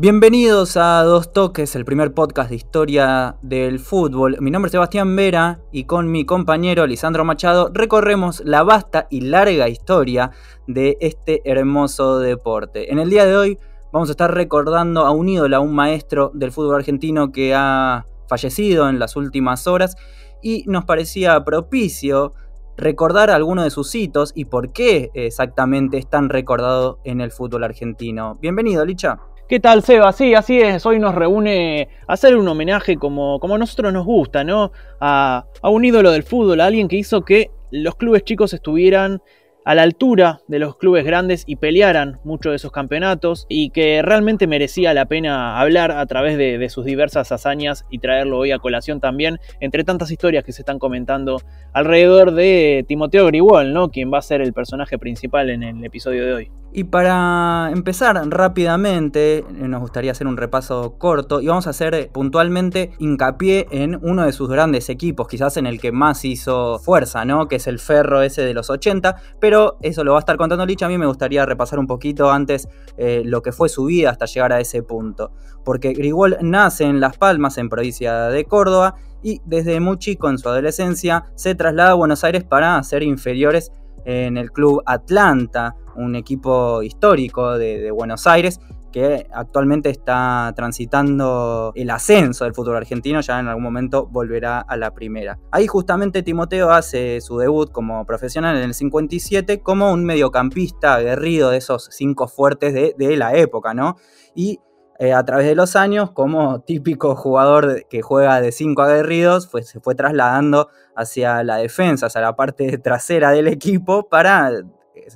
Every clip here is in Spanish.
Bienvenidos a Dos Toques, el primer podcast de historia del fútbol. Mi nombre es Sebastián Vera y con mi compañero Lisandro Machado recorremos la vasta y larga historia de este hermoso deporte. En el día de hoy vamos a estar recordando a un ídolo, a un maestro del fútbol argentino que ha fallecido en las últimas horas y nos parecía propicio recordar algunos de sus hitos y por qué exactamente están recordados en el fútbol argentino. Bienvenido, Licha. ¿Qué tal, Seba? Sí, así es. Hoy nos reúne hacer un homenaje como, como a nosotros nos gusta, ¿no? A, a un ídolo del fútbol, a alguien que hizo que los clubes chicos estuvieran a la altura de los clubes grandes y pelearan muchos de esos campeonatos y que realmente merecía la pena hablar a través de, de, sus diversas hazañas y traerlo hoy a colación también entre tantas historias que se están comentando alrededor de Timoteo Grigol, ¿no? quien va a ser el personaje principal en el episodio de hoy. Y para empezar rápidamente, nos gustaría hacer un repaso corto y vamos a hacer puntualmente hincapié en uno de sus grandes equipos, quizás en el que más hizo fuerza, ¿no? Que es el Ferro ese de los 80, pero eso lo va a estar contando Licha. A mí me gustaría repasar un poquito antes eh, lo que fue su vida hasta llegar a ese punto. Porque Grigol nace en Las Palmas, en provincia de Córdoba, y desde muy chico en su adolescencia se traslada a Buenos Aires para hacer inferiores en el club Atlanta, un equipo histórico de, Buenos Aires que actualmente está transitando el ascenso del fútbol argentino, ya en algún momento volverá a la primera. Ahí justamente Timoteo hace su debut como profesional en el 57 como un mediocampista aguerrido de esos cinco fuertes de, la época, ¿no? Y eh, a través de los años, como típico jugador que juega de cinco aguerridos, pues se fue trasladando hacia la defensa, hacia la parte trasera del equipo para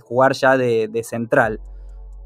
jugar ya de, central.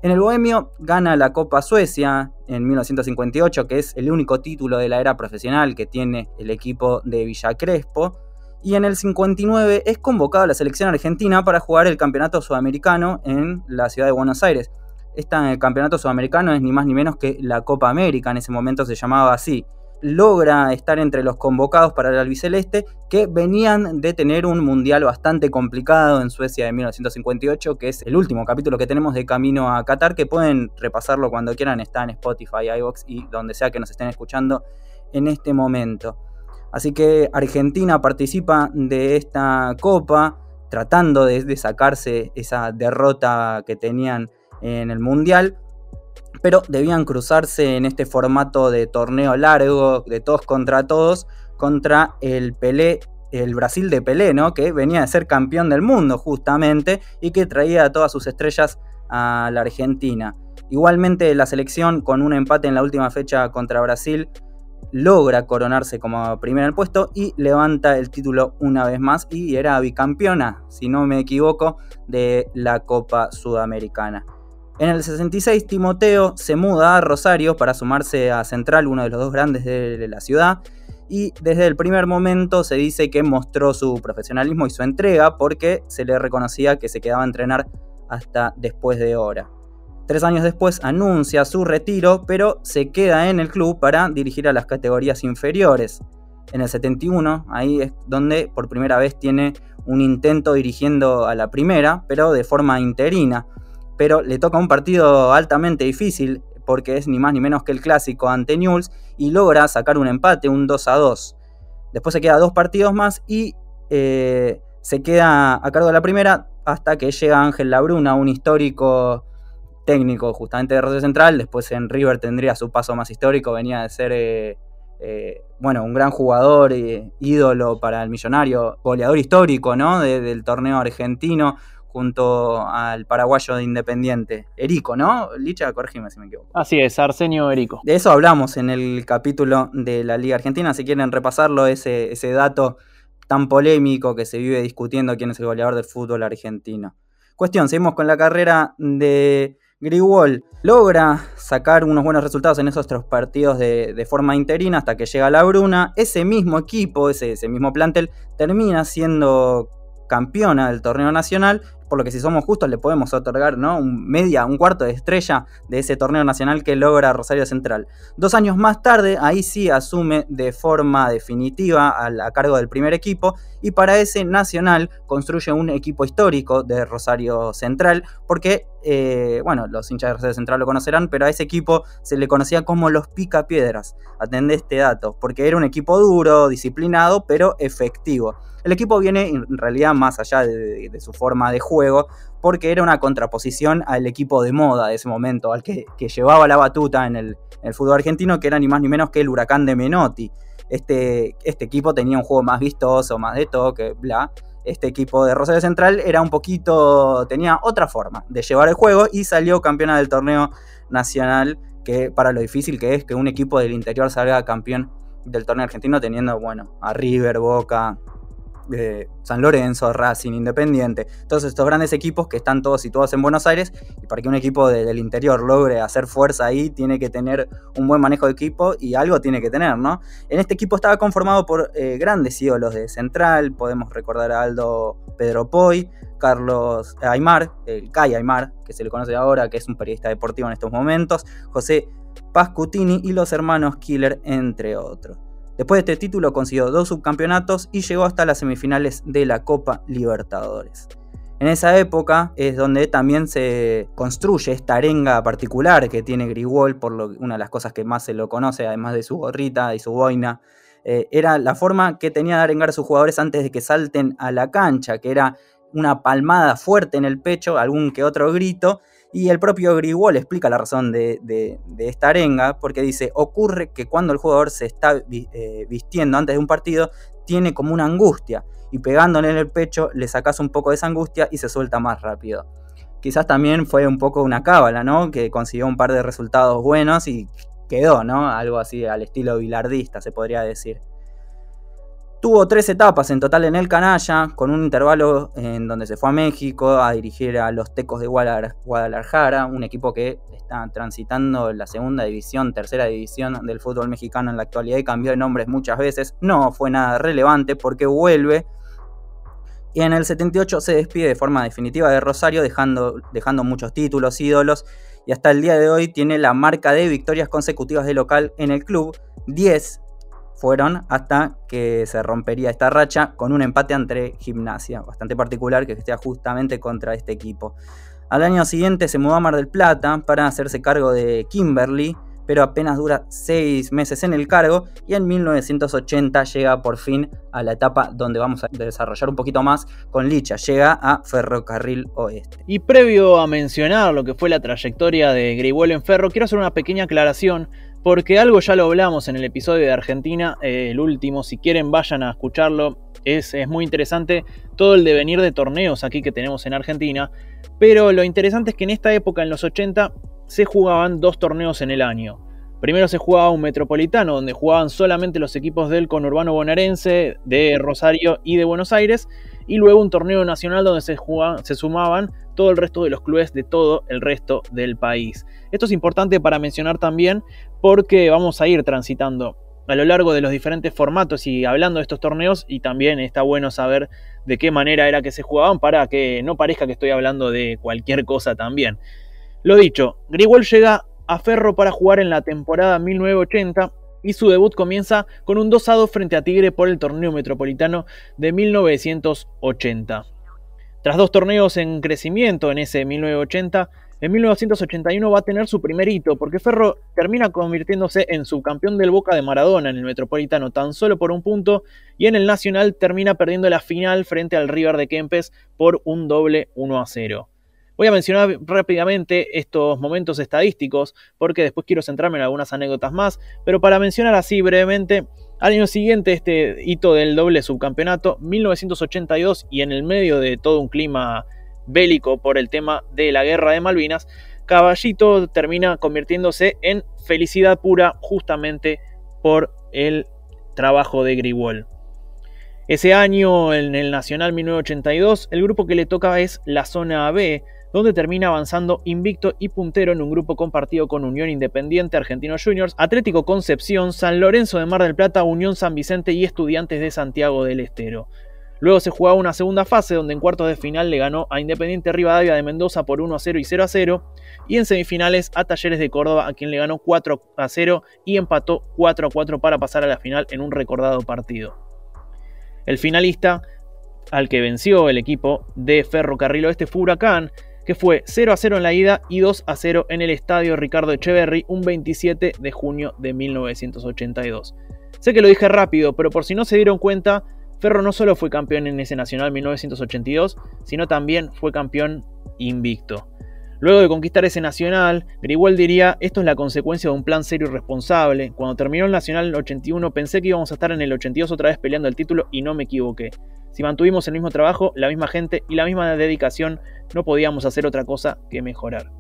En el Bohemio gana la Copa Suecia en 1958, que es el único título de la era profesional que tiene el equipo de Villa Crespo. Y en el 59 es convocado a la selección argentina para jugar el campeonato sudamericano en la ciudad de Buenos Aires. Este campeonato sudamericano es ni más ni menos que la Copa América, en ese momento se llamaba así. Logra estar entre los convocados para el albiceleste, que venían de tener un mundial bastante complicado en Suecia de 1958, que es el último capítulo que tenemos de Camino a Qatar, que pueden repasarlo cuando quieran, está en Spotify, iVoox y donde sea que nos estén escuchando en este momento. Así que Argentina participa de esta copa, tratando de, de sacarse esa derrota que tenían en el Mundial, pero debían cruzarse en este formato de torneo largo, de todos contra todos, contra el Pelé, el Brasil de Pelé, ¿no? que venía de ser campeón del mundo justamente y que traía a todas sus estrellas a la Argentina. Igualmente la selección con un empate en la última fecha contra Brasil logra coronarse como primera en el puesto y levanta el título una vez más y era bicampeona, si no me equivoco, de la Copa Sudamericana. En el 66 Timoteo se muda a Rosario para sumarse a Central, uno de los dos grandes de la ciudad, y desde el primer momento se dice que mostró su profesionalismo y su entrega porque se le reconocía que se quedaba a entrenar hasta después de hora. Tres años después anuncia su retiro, pero se queda en el club para dirigir a las categorías inferiores. En el 71, ahí es donde por primera vez tiene un intento dirigiendo a la primera, pero de forma interina pero le toca un partido altamente difícil porque es ni más ni menos que el clásico ante Newell's y logra sacar un empate, un 2 a 2. Después se queda dos partidos más y eh, se queda a cargo de la primera hasta que llega Ángel Labruna, un histórico técnico justamente de Rosario Central. Después en River tendría su paso más histórico, venía de ser eh, eh, bueno, un gran jugador, eh, ídolo para el millonario, goleador histórico ¿no? De, del torneo argentino junto al paraguayo de Independiente, Erico, ¿no? Licha, corrígeme si me equivoco. Así es, Arsenio Erico. De eso hablamos en el capítulo de la Liga Argentina, si quieren repasarlo, ese, ese dato tan polémico que se vive discutiendo quién es el goleador del fútbol argentino. Cuestión, seguimos con la carrera de Grigol. Logra sacar unos buenos resultados en esos tres partidos de, de, forma interina hasta que llega la Bruna. Ese mismo equipo, ese, ese mismo plantel, termina siendo campeona del torneo nacional por lo que si somos justos le podemos otorgar ¿no? un media, un cuarto de estrella de ese torneo nacional que logra Rosario Central. Dos años más tarde, ahí sí asume de forma definitiva a, a cargo del primer equipo y para ese nacional construye un equipo histórico de Rosario Central porque eh, bueno, los hinchas de Rosario Central lo conocerán, pero a ese equipo se le conocía como los picapiedras. Atendé este dato, porque era un equipo duro, disciplinado, pero efectivo. El equipo viene en realidad más allá de, su forma de juego, porque era una contraposición al equipo de moda de ese momento, al que, llevaba la batuta en el, fútbol argentino, que era ni más ni menos que el huracán de Menotti. Este, este equipo tenía un juego más vistoso, más de toque, bla este equipo de Rosario Central era un poquito, tenía otra forma de llevar el juego y salió campeona del torneo nacional, que para lo difícil que es que un equipo del interior salga campeón del torneo argentino teniendo, bueno, a River, Boca, San Lorenzo, Racing, Independiente, todos estos grandes equipos que están todos situados en Buenos Aires y para que un equipo del interior logre hacer fuerza ahí tiene que tener un buen manejo de equipo y algo tiene que tener, ¿no? En este equipo estaba conformado por eh, grandes ídolos de Central, podemos recordar a Aldo Pedro Poy, Carlos Aymar, el Kai Aymar, que se le conoce ahora, que es un periodista deportivo en estos momentos, José Pascutini y los hermanos Killer, entre otros. Después de este título consiguió dos subcampeonatos y llegó hasta las semifinales de la Copa Libertadores. En esa época es donde también se construye esta arenga particular que tiene Grigol, por lo, una de las cosas que más se lo conoce, además de su gorrita y su boina. Eh, era la forma que tenía de arengar a sus jugadores antes de que salten a la cancha, que era una palmada fuerte en el pecho, algún que otro grito, y el propio Grigol explica la razón de, esta arenga, porque dice, ocurre que cuando el jugador se está eh, vistiendo antes de un partido, tiene como una angustia, y pegándole en el pecho le sacas un poco de esa angustia y se suelta más rápido. Quizás también fue un poco una cábala, ¿no? Que consiguió un par de resultados buenos y quedó, ¿no? Algo así al estilo bilardista, se podría decir. Tuvo tres etapas en total en el Canalla, con un intervalo en donde se fue a México a dirigir a los Tecos de Guadalajara, un equipo que está transitando la segunda división, tercera división del fútbol mexicano en la actualidad y cambió de nombres muchas veces. No fue nada relevante porque vuelve. Y en el 78 se despide de forma definitiva de Rosario, dejando, dejando muchos títulos, ídolos, y hasta el día de hoy tiene la marca de victorias consecutivas de local en el club, 10 fueron hasta que se rompería esta racha con un empate entre Gimnasia, bastante particular que esté justamente contra este equipo. Al año siguiente se mudó a Mar del Plata para hacerse cargo de Kimberly, pero apenas dura seis meses en el cargo y en 1980 llega por fin a la etapa donde vamos a desarrollar un poquito más con Licha, llega a Ferrocarril Oeste. Y previo a mencionar lo que fue la trayectoria de Gribol en Ferro, quiero hacer una pequeña aclaración porque algo ya lo hablamos en el episodio de Argentina, eh, el último, si quieren vayan a escucharlo, es, muy interesante todo el devenir de torneos aquí que tenemos en Argentina, pero lo interesante es que en esta época, en los 80, se jugaban dos torneos en el año. Primero se jugaba un metropolitano, donde jugaban solamente los equipos del conurbano bonaerense, de Rosario y de Buenos Aires, y luego un torneo nacional donde se sumaban todo el resto de los clubes de todo el resto del país. Esto es importante para mencionar también porque vamos a ir transitando a lo largo de los diferentes formatos y hablando de estos torneos y también está bueno saber de qué manera era que se jugaban para que no parezca que estoy hablando de cualquier cosa también. Lo dicho, Grigol llega a Ferro para jugar en la temporada 1980 y su debut comienza con un 2 2 frente a Tigre por el torneo metropolitano de 1980. Tras dos torneos en crecimiento en ese 1980, en 1981 va a tener su primer hito, porque Ferro termina convirtiéndose en subcampeón del Boca de Maradona en el Metropolitano tan solo por un punto, y en el Nacional termina perdiendo la final frente al River de Kempes por un doble 1 a 0. Voy a mencionar rápidamente estos momentos estadísticos, porque después quiero centrarme en algunas anécdotas más, pero para mencionar así brevemente, al año siguiente este hito del doble subcampeonato, 1982, y en el medio de todo un clima bélico por el tema de la guerra de Malvinas, Caballito termina convirtiéndose en felicidad pura justamente por el trabajo de Grigol. Ese año, en el Nacional 1982, el grupo que le toca es la zona B, donde termina avanzando invicto y puntero en un grupo compartido con Unión Independiente, Argentinos Juniors, Atlético Concepción, San Lorenzo de Mar del Plata, Unión San Vicente y Estudiantes de Santiago del Estero. Luego se jugaba una segunda fase donde en cuartos de final le ganó a Independiente Rivadavia de Mendoza por 1 a 0 y 0 a 0 y en semifinales a Talleres de Córdoba a quien le ganó 4 a 0 y empató 4 a 4 para pasar a la final en un recordado partido. El finalista al que venció el equipo de Ferrocarril Oeste fue Huracán, que fue 0 a 0 en la ida y 2 a 0 en el estadio Ricardo Echeverry un 27 de junio de 1982. Sé que lo dije rápido, pero por si no se dieron cuenta, Ferro no solo fue campeón en ese Nacional 1982, sino también fue campeón invicto. Luego de conquistar ese Nacional, Griguel diría, esto es la consecuencia de un plan serio y responsable. Cuando terminó el Nacional en el 81 pensé que íbamos a estar en el 82 otra vez peleando el título y no me equivoqué. Si mantuvimos el mismo trabajo, la misma gente y la misma dedicación, no podíamos hacer otra cosa que mejorar.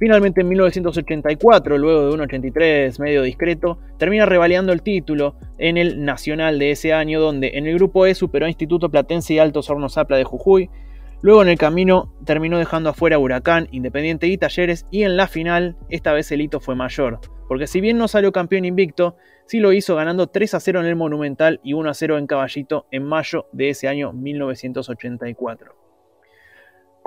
Finalmente en 1984, luego de un 83 medio discreto, termina revaliando el título en el Nacional de ese año, donde en el grupo E superó a Instituto Platense y Altos Hornos Zapla de Jujuy. Luego en el camino terminó dejando afuera Huracán, Independiente y Talleres, y en la final esta vez el hito fue mayor, porque si bien no salió campeón invicto, sí lo hizo ganando 3 a 0 en el Monumental y 1 a 0 en Caballito en mayo de ese año 1984.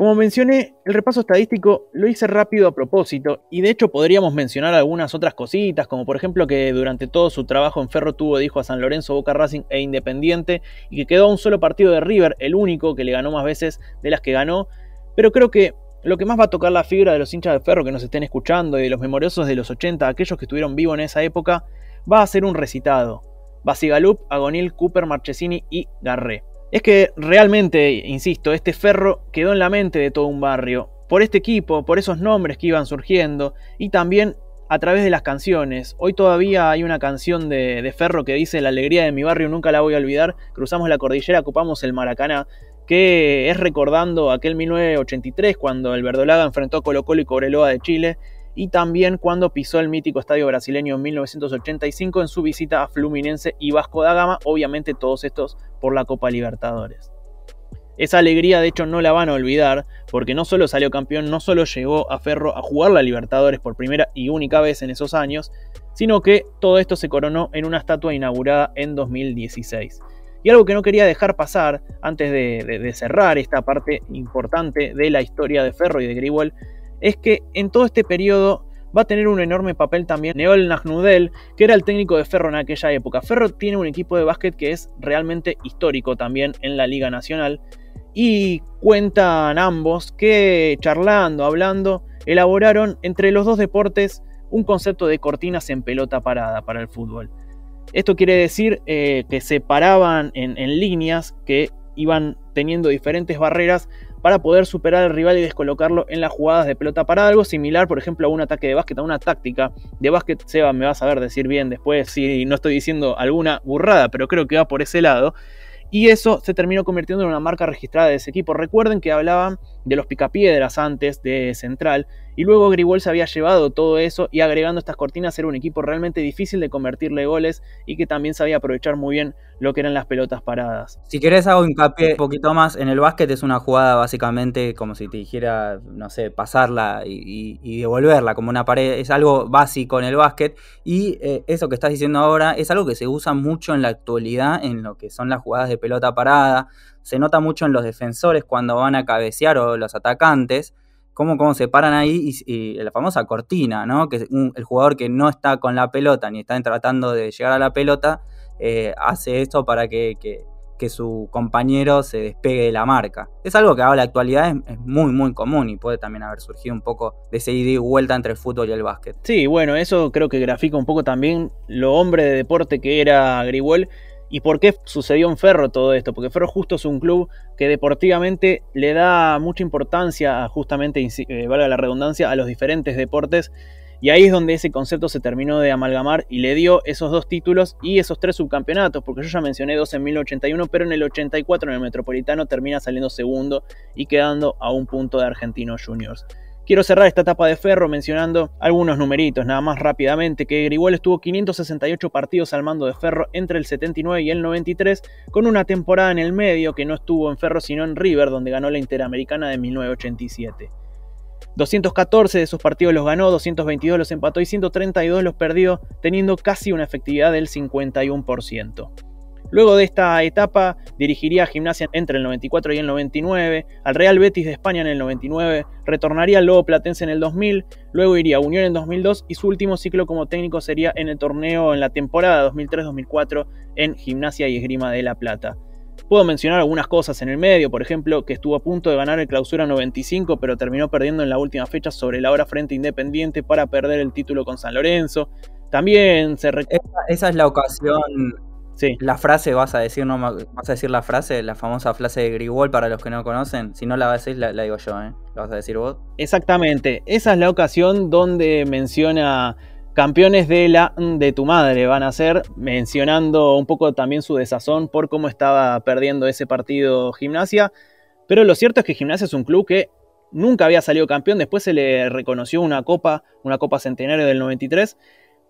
Como mencioné, el repaso estadístico lo hice rápido a propósito y de hecho podríamos mencionar algunas otras cositas, como por ejemplo que durante todo su trabajo en Ferro tuvo dijo a San Lorenzo, Boca Racing e Independiente y que quedó a un solo partido de River, el único que le ganó más veces de las que ganó, pero creo que lo que más va a tocar la fibra de los hinchas de Ferro que nos estén escuchando y de los memoriosos de los 80, aquellos que estuvieron vivos en esa época, va a ser un recitado. Basigalup, Agonil, Cooper, Marchesini y Garré. Es que realmente, insisto, este ferro quedó en la mente de todo un barrio, por este equipo, por esos nombres que iban surgiendo y también a través de las canciones. Hoy todavía hay una canción de, Ferro que dice La alegría de mi barrio nunca la voy a olvidar, cruzamos la cordillera, ocupamos el Maracaná, que es recordando aquel 1983 cuando el Verdolaga enfrentó a Colo Colo y Cobreloa de Chile y también cuando pisó el mítico estadio brasileño en 1985 en su visita a Fluminense y Vasco da Gama, obviamente todos estos por la Copa Libertadores. Esa alegría de hecho no la van a olvidar, porque no solo salió campeón, no solo llegó a Ferro a jugar la Libertadores por primera y única vez en esos años, sino que todo esto se coronó en una estatua inaugurada en 2016. Y algo que no quería dejar pasar antes de, cerrar esta parte importante de la historia de Ferro y de Gribol es que en todo este periodo va a tener un enorme papel también Neol Nagnudel, que era el técnico de Ferro en aquella época. Ferro tiene un equipo de básquet que es realmente histórico también en la Liga Nacional. Y cuentan ambos que charlando, hablando, elaboraron entre los dos deportes un concepto de cortinas en pelota parada para el fútbol. Esto quiere decir eh, que se paraban en líneas que iban teniendo diferentes barreras para poder superar al rival y descolocarlo en las jugadas de pelota parada. Algo similar, por ejemplo, a un ataque de básquet, a una táctica de básquet. Seba, me vas a ver decir bien después si no estoy diciendo alguna burrada, pero creo que va por ese lado y eso se terminó convirtiendo en una marca registrada de ese equipo. Recuerden que hablaban de los picapiedras antes de Central y luego Grigol se había llevado todo eso y agregando estas cortinas era un equipo realmente difícil de convertirle goles y que también sabía aprovechar muy bien lo que eran las pelotas paradas. Si querés hago hincapié un poquito más, en el básquet es una jugada básicamente como si te dijera, no sé, pasarla y, devolverla como una pared, es algo básico en el básquet. Y eh, eso que estás diciendo ahora es algo que se usa mucho en la actualidad en lo que son las jugadas de pelota parada, se nota mucho en los defensores cuando van a cabecear o los atacantes, cómo, cómo se paran ahí y, la famosa cortina, ¿no? Que el jugador que no está con la pelota ni está tratando de llegar a la pelota, eh, hace esto para que, su compañero se despegue de la marca. Es algo que ahora en la actualidad es, muy muy común y puede también haber surgido un poco de ese ida y vuelta entre el fútbol y el básquet. Sí, bueno, eso creo que grafica un poco también lo hombre de deporte que era Grigol ¿Y por qué sucedió en Ferro todo esto? Porque Ferro justo es un club que deportivamente le da mucha importancia, justamente, eh, valga la redundancia, a los diferentes deportes. Y ahí es donde ese concepto se terminó de amalgamar y le dio esos dos títulos y esos tres subcampeonatos, porque yo ya mencioné dos en 1081, pero en el 84 en el Metropolitano termina saliendo segundo y quedando a un punto de Argentinos Juniors. Quiero cerrar esta etapa de Ferro mencionando algunos numeritos, nada más rápidamente, que Grigol estuvo 568 partidos al mando de Ferro entre el 79 y el 93, con una temporada en el medio que no estuvo en Ferro sino en River, donde ganó la Interamericana de 1987. 214 de esos partidos los ganó, 222 los empató y 132 los perdió, teniendo casi una efectividad del 51%. Luego de esta etapa dirigiría a Gimnasia entre el 94 y el 99, al Real Betis de España en el 99, retornaría al Lobo Platense en el 2000, luego iría a Unión en 2002 y su último ciclo como técnico sería en el torneo en la temporada 2003-2004 en Gimnasia y Esgrima de La Plata. Puedo mencionar algunas cosas en el medio, por ejemplo, que estuvo a punto de ganar el clausura 95, pero terminó perdiendo en la última fecha sobre la hora frente Independiente para perder el título con San Lorenzo. También se esa, es la ocasión. Sí. La frase, vas a decir, no vas a decir la frase, la famosa frase de Grigol para los que no conocen. Si no la vas a decir, la, digo yo, ¿eh? ¿La vas a decir vos? Exactamente. Esa es la ocasión donde menciona campeones de la de tu madre van a ser, mencionando un poco también su desazón por cómo estaba perdiendo ese partido Gimnasia. Pero lo cierto es que Gimnasia es un club que nunca había salido campeón, después se le reconoció una copa, una copa centenario del 93,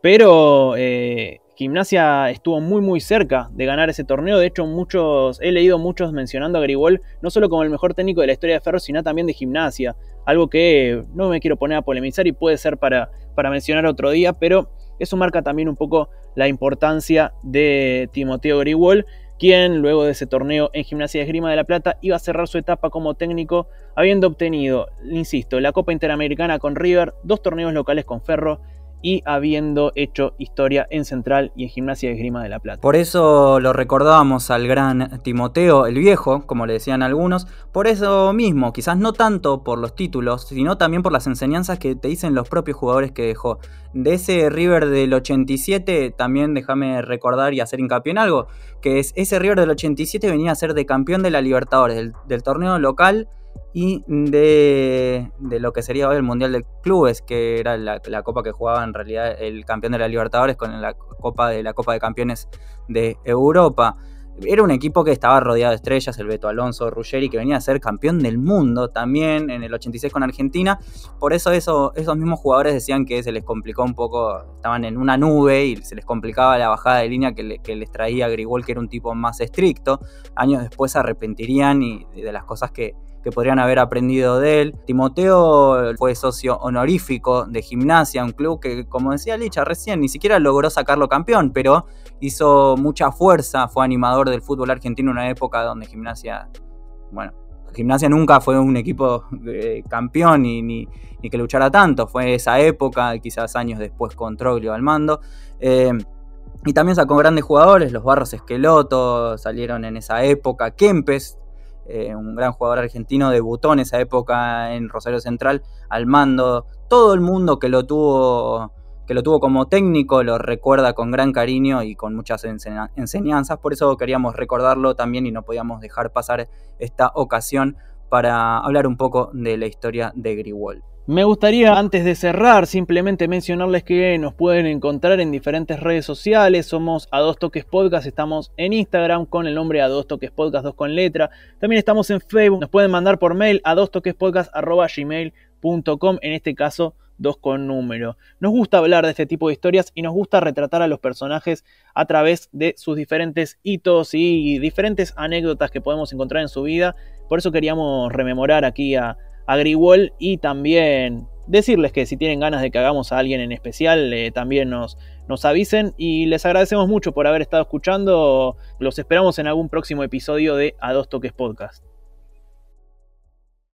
pero eh, Gimnasia estuvo muy muy cerca de ganar ese torneo. De hecho, muchos, he leído muchos mencionando a Grigol no solo como el mejor técnico de la historia de Ferro, sino también de Gimnasia. Algo que no me quiero poner a polemizar y puede ser para, para mencionar otro día, pero eso marca también un poco la importancia de Timoteo Grigol, quien luego de ese torneo en Gimnasia de Esgrima de la Plata iba a cerrar su etapa como técnico, habiendo obtenido, insisto, la Copa Interamericana con River, dos torneos locales con Ferro y habiendo hecho historia en Central y en Gimnasia de Grima de la Plata. Por eso lo recordábamos al gran Timoteo el Viejo, como le decían algunos, por eso mismo, quizás no tanto por los títulos, sino también por las enseñanzas que te dicen los propios jugadores que dejó. De ese River del 87, también déjame recordar y hacer hincapié en algo, que es ese River del 87 venía a ser de campeón de la Libertadores, del torneo local y de, lo que sería hoy el Mundial de Clubes, que era la, copa que jugaba en realidad el campeón de la Libertadores con la copa de la Copa de Campeones de Europa. Era un equipo que estaba rodeado de estrellas, el Beto Alonso, Ruggeri, que venía a ser campeón del mundo también en el 86 con Argentina. Por eso, eso esos mismos jugadores decían que se les complicó un poco, estaban en una nube y se les complicaba la bajada de línea que, les traía Grigol, que era un tipo más estricto. Años después se arrepentirían y de las cosas que, que podrían haber aprendido de él. Timoteo fue socio honorífico de Gimnasia, un club que, como decía Licha recién, ni siquiera logró sacarlo campeón, pero hizo mucha fuerza, fue animador del fútbol argentino en una época donde Gimnasia, bueno, Gimnasia nunca fue un equipo eh, campeón ni, que luchara tanto, fue esa época, quizás años después con Troglio al mando. Eh, y también sacó grandes jugadores, los Barros Esqueloto salieron en esa época, Kempes eh, un gran jugador argentino, debutó en esa época en Rosario Central al mando. Todo el mundo que lo tuvo, que lo tuvo como técnico lo recuerda con gran cariño y con muchas enseñanzas. Por eso queríamos recordarlo también y no podíamos dejar pasar esta ocasión para hablar un poco de la historia de Grigol. Me gustaría antes de cerrar simplemente mencionarles que nos pueden encontrar en diferentes redes sociales. Somos a dos toques podcast, estamos en Instagram con el nombre a dos toques podcast 2 con letra. También estamos en Facebook, nos pueden mandar por mail a dos toques en este caso dos con número. Nos gusta hablar de este tipo de historias y nos gusta retratar a los personajes a través de sus diferentes hitos y diferentes anécdotas que podemos encontrar en su vida. Por eso queríamos rememorar aquí a a y también decirles que si tienen ganas de que hagamos a alguien en especial, eh, también nos, nos avisen y les agradecemos mucho por haber estado escuchando. Los esperamos en algún próximo episodio de A Dos Toques Podcast.